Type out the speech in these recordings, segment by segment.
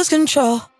Lose control?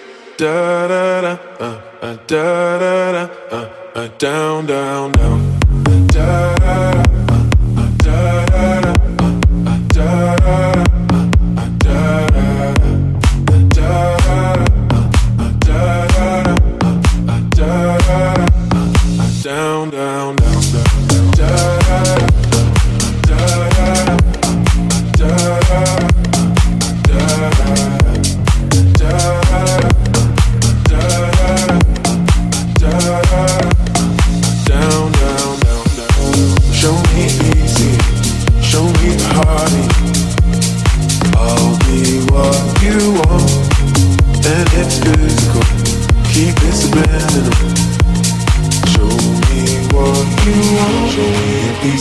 Da da da, uh, da da da, uh, down, down, down. Da da da, da da da, da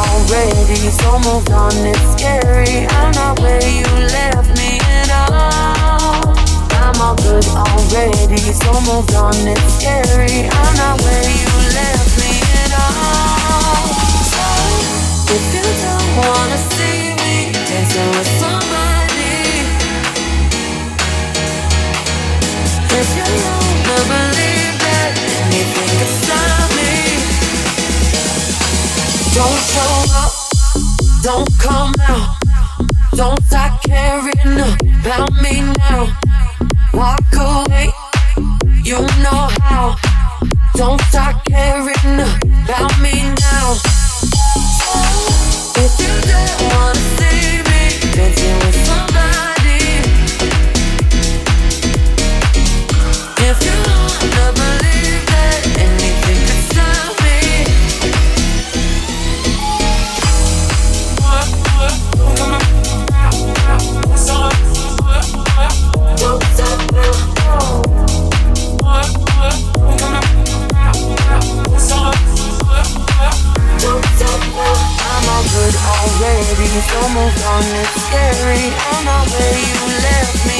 already so moved on. It's scary. I'm not where you left me at all. I'm all good already, so moved on. It's scary. I'm not where you left me at all. So if you don't wanna see me dancing with somebody, if you don't believe that anything. Don't show up, don't come out. Don't caring about me now. Walk away, you know how. Don't caring about me now. If you don't wanna see me. Don't move on, it's scary. I'm not where you left me.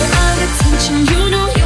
all attention, you know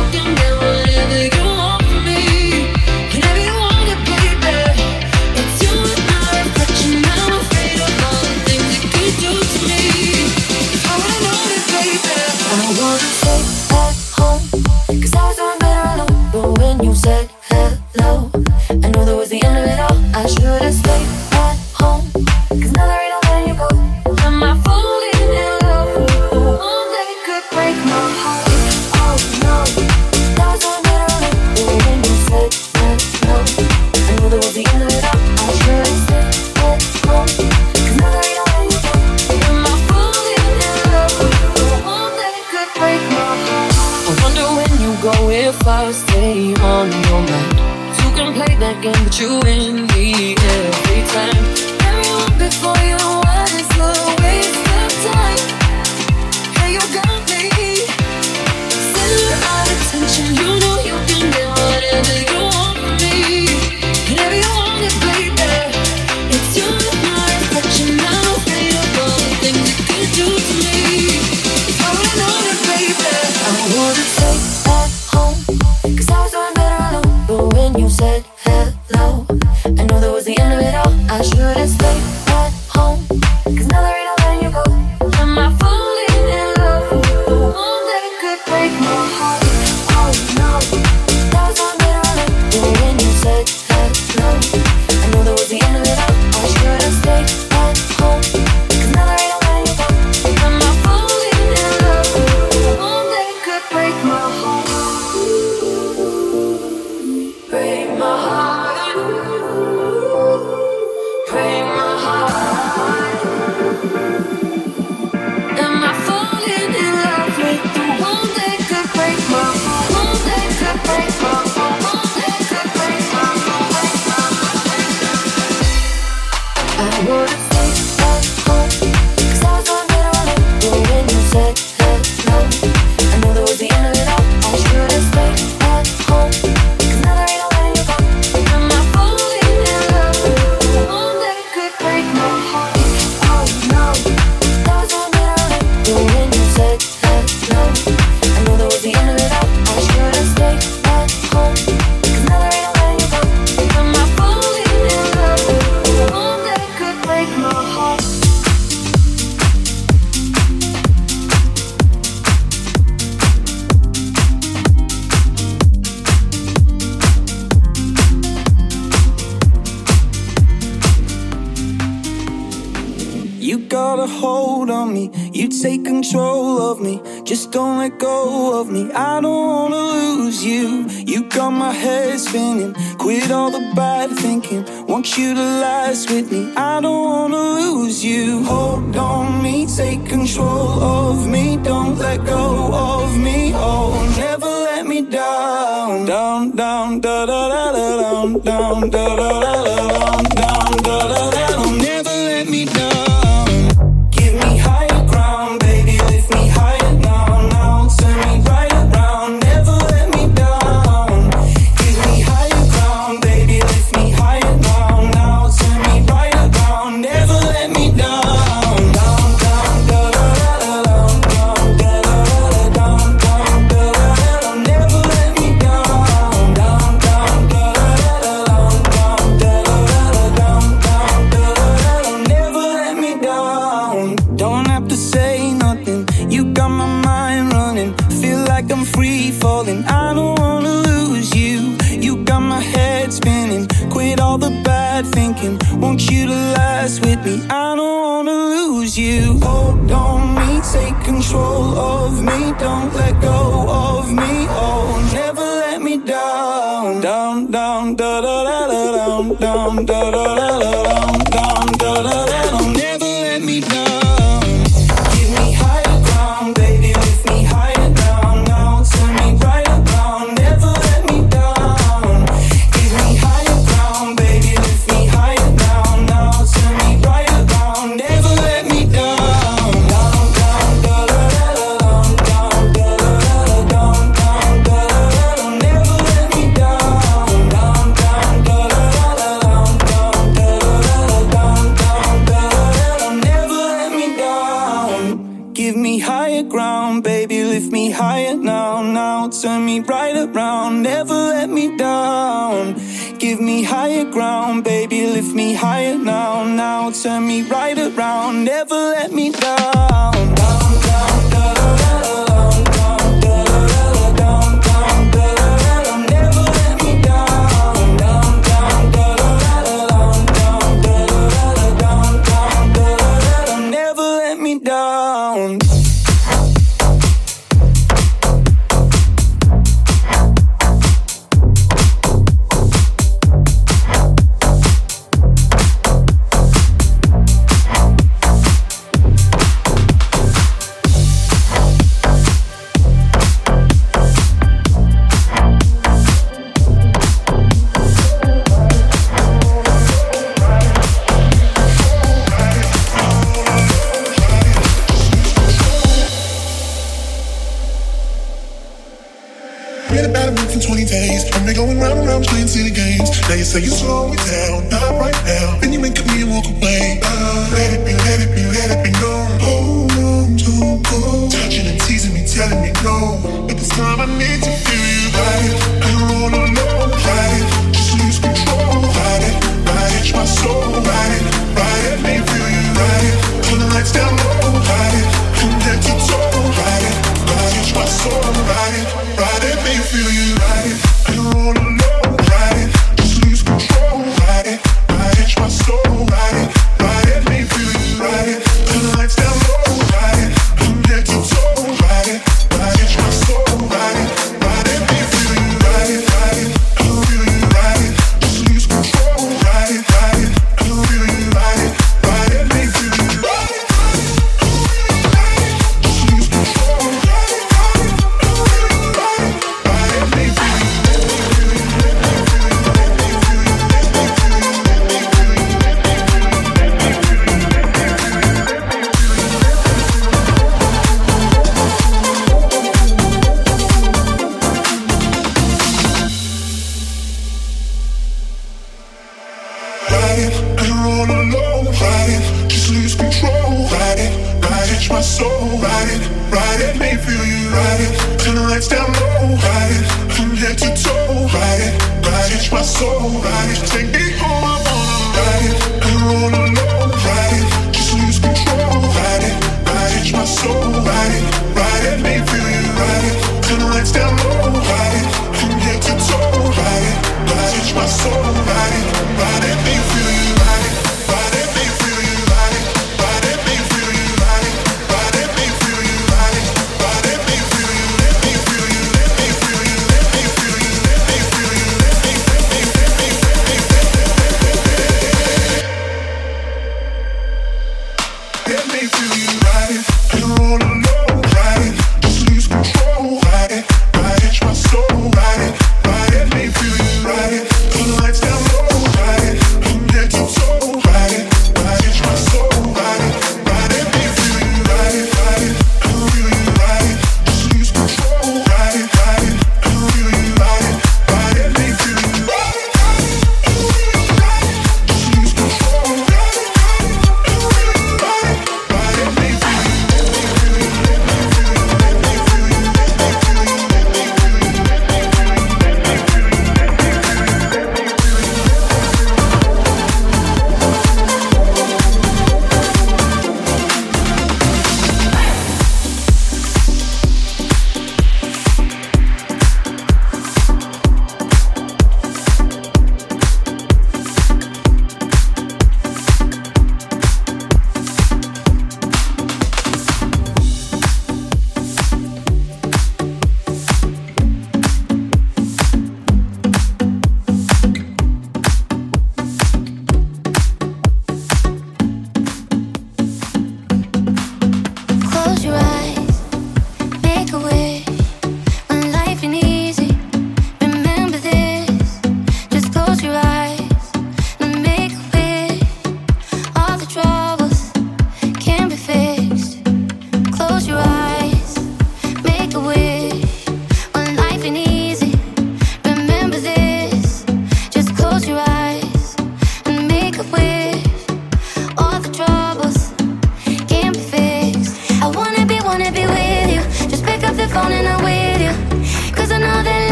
going round and round playing city games. Now you say you slow me down, not right now. Then you make me walk away. Uh, let it be, let it be, let it be known. Hold on, don't go. Touching and teasing me, telling me no. But this time I need to feel you right.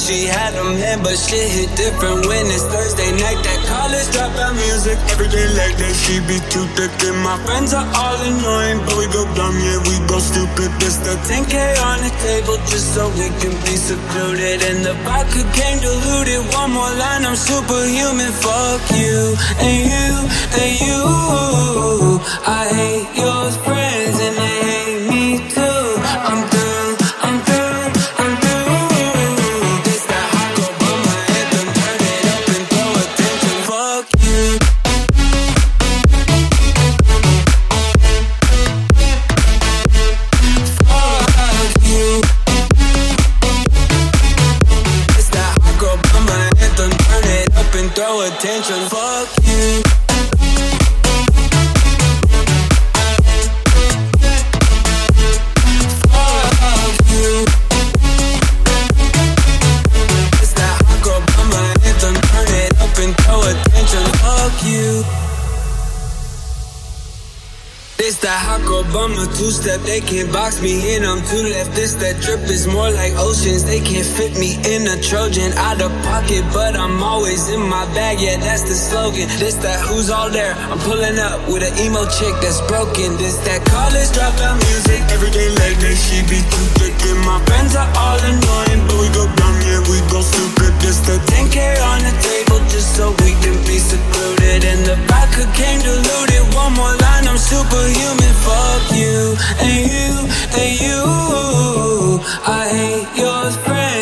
she had them in, but shit hit different when it's Thursday night. That college dropout music, every day like that, she be too thick. And my friends are all annoying, but we go dumb, yeah, we go stupid. There's the 10K on the table just so we can be secluded. And the vodka came diluted, one more line, I'm superhuman. Fuck you, and you, and you. I hate two step, they can't box me in. I'm two left, this that drip is more like oceans. They can't fit me in a Trojan out of pocket, but I'm always in my bag. Yeah, that's the slogan. This that who's all there? I'm pulling up with an emo chick that's broken. This that college dropout music. Every day late she be too thick, and my friends are all annoying, but we go down it, we go stupid. It's the 10K on the table just so we can be secluded. And the vodka came diluted. One more line, I'm superhuman. Fuck you and you and you. I hate your friends.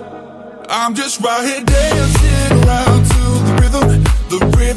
I'm just right here dancing around to the rhythm, the rhythm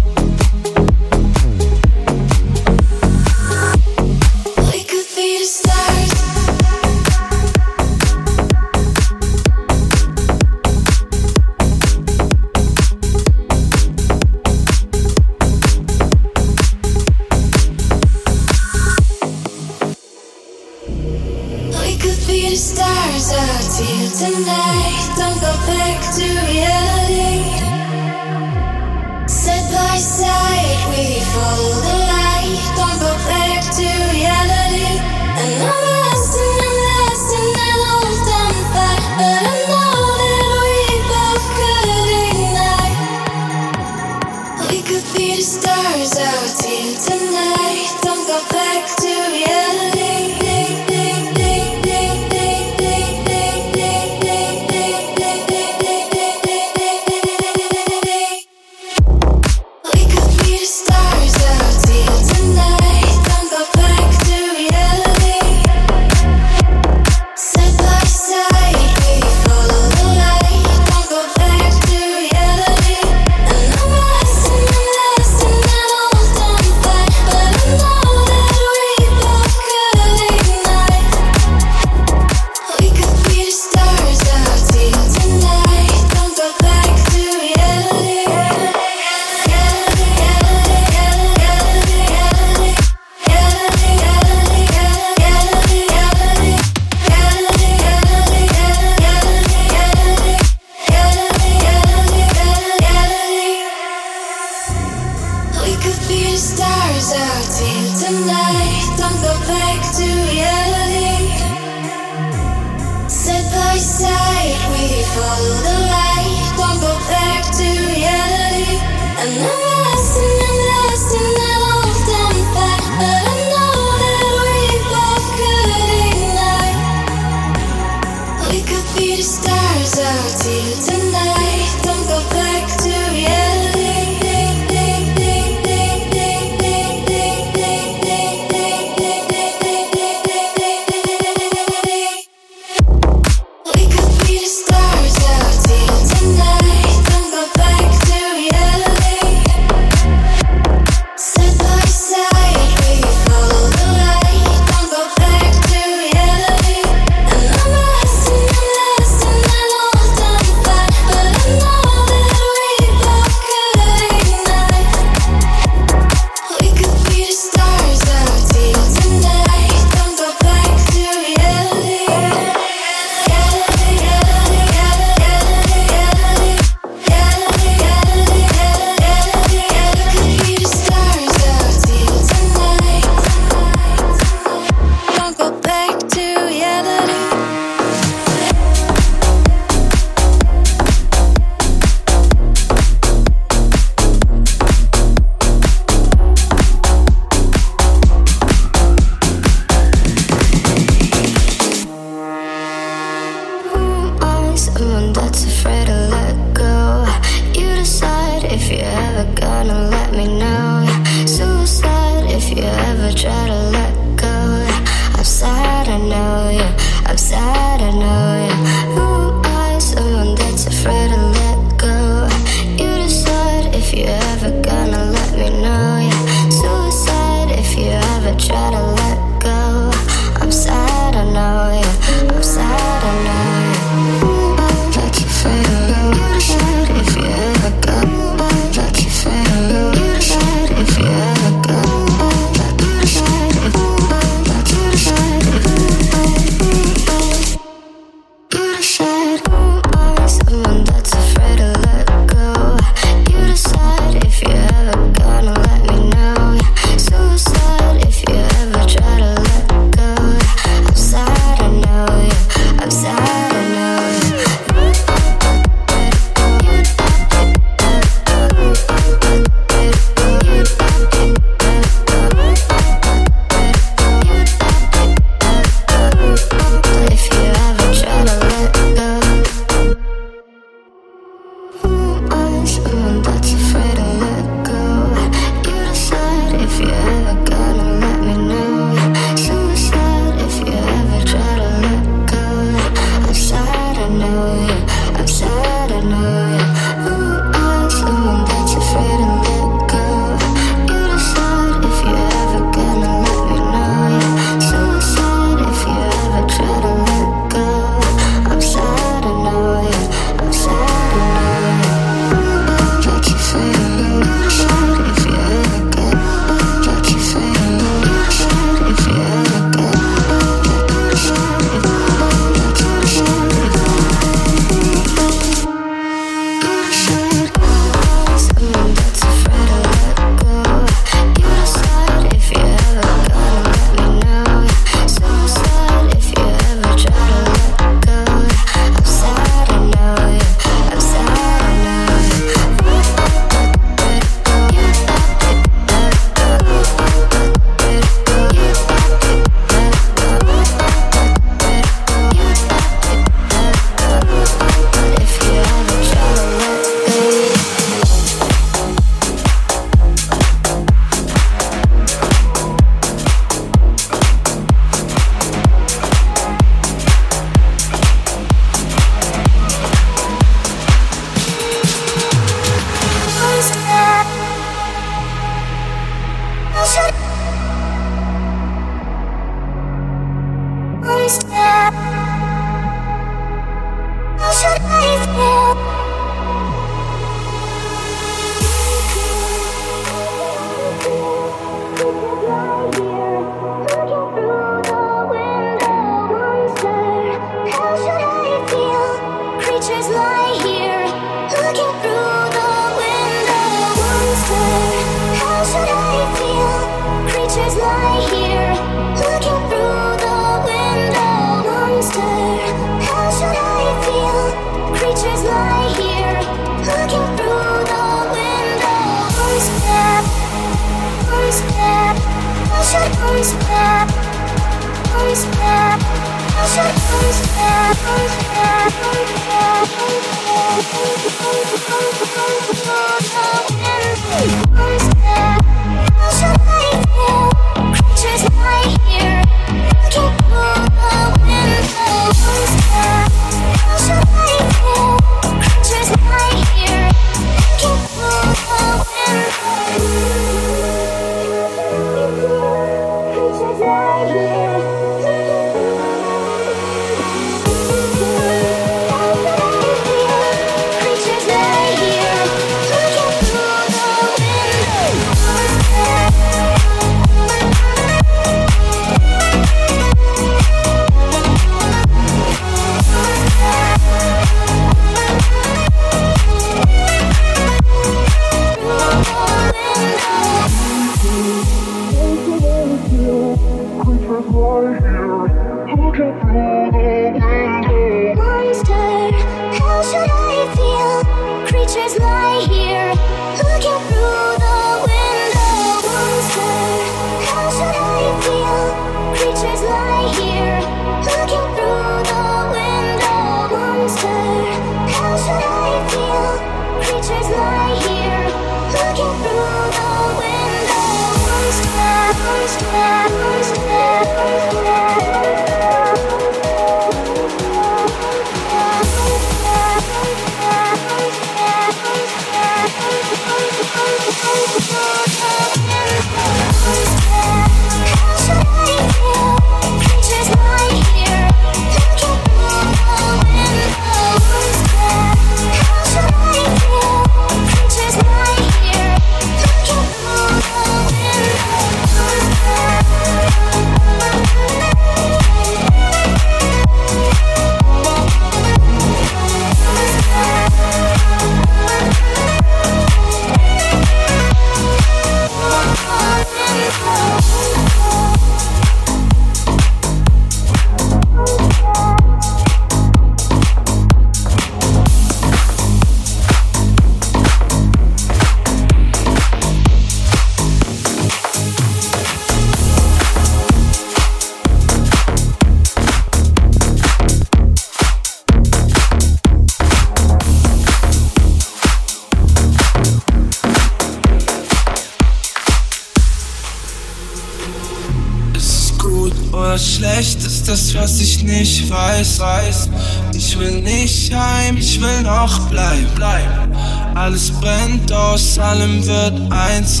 weiß, weiß. Ich will nicht heim, ich will noch bleiben, bleiben. Alles brennt, aus allem wird eins.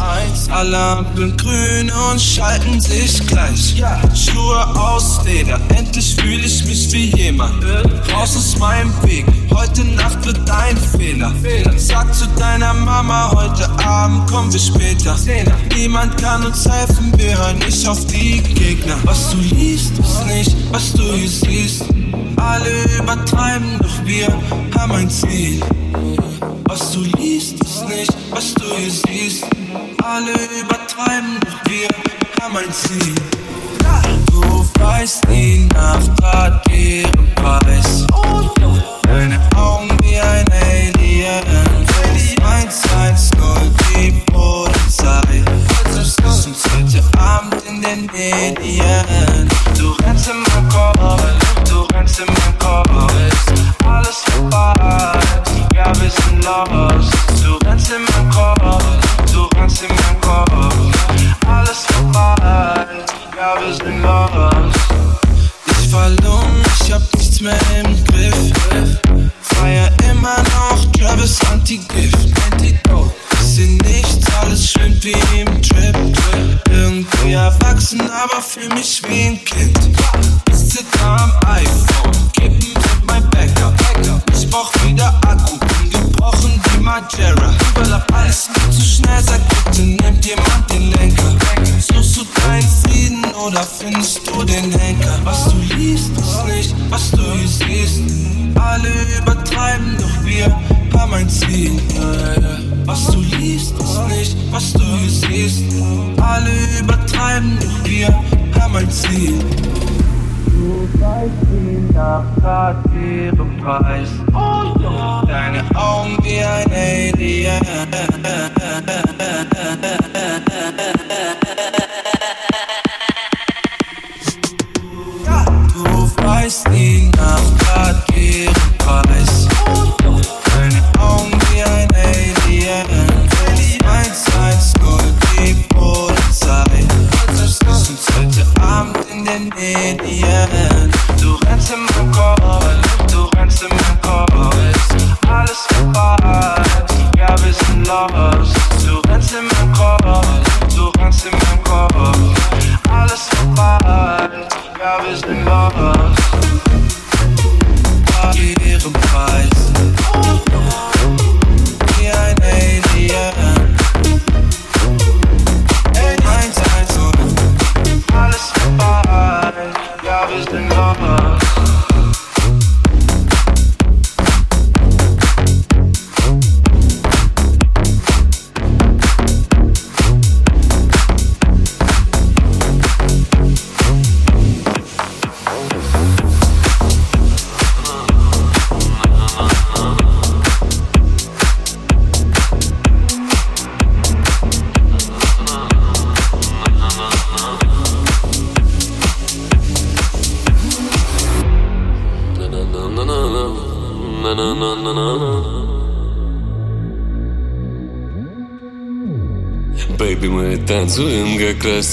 Alle Ampeln grün und schalten sich gleich. Schuhe aus Leder, endlich fühle ich mich wie jemand. Raus aus meinem Weg, heute Nacht wird dein Fehler. Sag zu deiner Mama, heute Abend kommen wir später. Niemand kann uns helfen, wir hören nicht auf die Gegner. Was du liest, ist nicht, was du hier siehst. Alle übertreiben, doch wir haben ein Ziel. Was du liest, ist nicht, was du hier siehst. Alle übertreiben, doch wir haben ein Ziel. Du weißt, die Nacht hat ihren Preis. Deine Augen wie ein Alien. 110, die Polizei. Das ist heute Abend in den Medien. Du rennst in meinem Kopf, du rennst in meinem Kopf. Alles vorbei ja, wir sind lost. Wir sind lost. Ich fall um, ich hab nichts mehr im Griff. Feier immer noch Travis Anti-Gift. Ist hier nichts, alles schön wie im Trip. Irgendwie erwachsen, aber fühl mich wie ein Kind. Ich sitze am iPhone, kippen mit mein Backup. Ich brauch wieder Akku gebrochen wie Majera. Überlapp alles nicht zu schnell, sag bitte, nimmt jemand den Lenker. Suchst du deinen Frieden oder findest du den Henker? Was du liest, ist nicht, was du hier siehst. Alle übertreiben, doch wir haben ein Ziel. Was du liest, ist nicht, was du hier siehst. Alle übertreiben, doch wir haben ein Ziel. Preis. Deine Augen wie ein Alien. Du weißt, die Nacht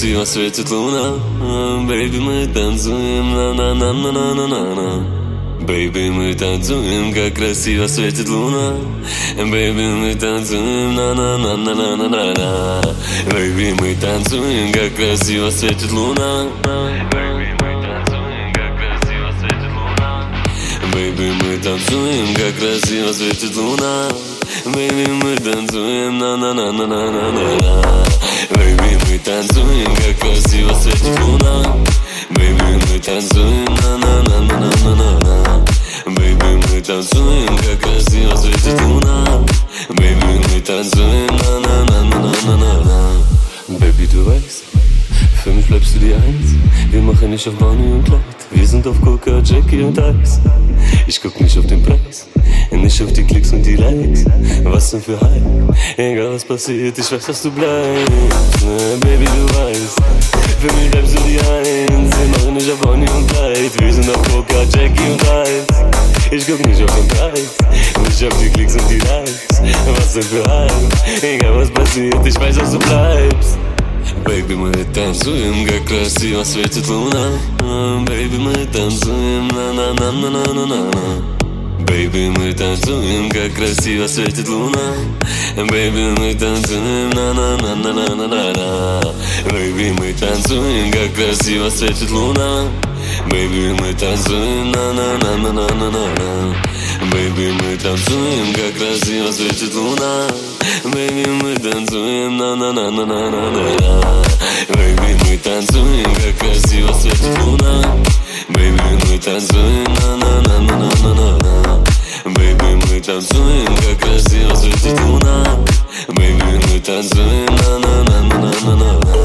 Красиво светит луна Бэйби, мы танцуем на на на на на на на на Бэйби, мы танцуем, как красиво светит луна Бэйби, мы танцуем на на на на на на на на Бэйби, мы танцуем, как красиво светит луна Бэйби, мы танцуем, как красиво светит луна Бэйби, мы танцуем, на-на-на-на-на-на-на танцуем, как красиво светит луна Baby, мы танцуем, на-на-на-на-на-на-на Baby, мы танцуем, как красиво светит луна Baby, мы танцуем, на-на-на-на-на-на-на Baby, du weißt, für mich bleibst du die Eins Wir machen nicht auf Bonnie und Clyde Wir sind auf Coca, Jackie und Eis Ich guck nicht auf den Preis nicht auf die Klicks und die Likes. Was denn für Hype? Egal was passiert, ich weiß, dass du bleibst. Ne, Baby, du weißt, für mich bleibst du die Eins. Wir machen nicht auf Bonnie und Clyde. Wir sind auf Coca, Jackie und Eis. Ich guck nicht auf den Preis, nicht auf die Klicks und die Likes. Was denn für Hype? Egal was passiert, ich weiß, dass du bleibst. Baby, мы танцуем, как красиво светит луна Baby, мы танцуем, на-на-на-на-на-на-на Baby, мы танцуем, как красиво светит луна. Baby, мы танцуем, на-на-на-на-на-на-на. Baby, мы танцуем, как красиво светит луна. Baby, мы танцуем, на-на-на-на-на-на-на Baby, мы танцуем, как красиво светит луна. Baby, мы танцуем, на-на-на-на-на-на-на. Baby, мы танцуем, как красиво светит луна. Baby, мы танцуем, на-на-на-на-на-на-на Бэйби, мы танцуем, как раз и разветит луна Бэйби, мы танцуем, на на на на на на на.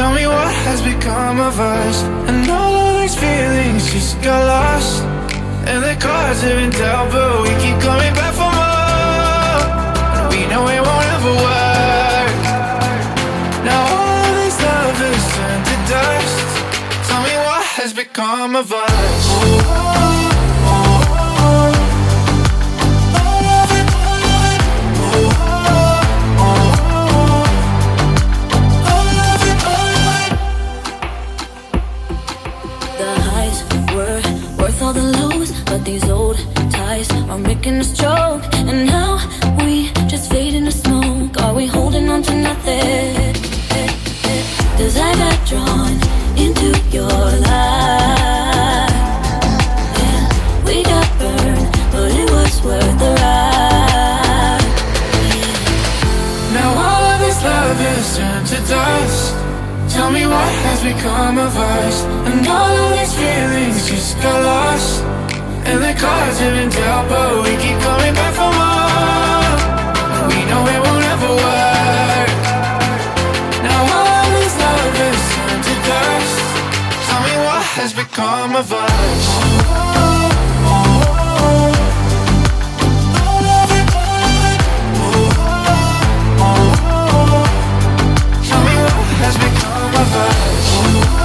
Tell me what has become of us, and all of these feelings just got lost. And the cards have been dealt, but we keep coming back for more. We know it won't ever work. Now all of this love has turned to dust. Tell me what has become of us. These old ties are making us choke. And now we just fade into smoke. Are we holding on to nothing? Cause I got drawn into your life. Yeah, we got burned, but it was worth the ride. Now all of this love has turned to dust. Tell me what has become of us. And all of these feelings just got lost. And the cards been dealt, but we keep coming back for more. We know it won't ever work. Now all this love has turned to dust. Tell me what has become of us. Tell has become of us.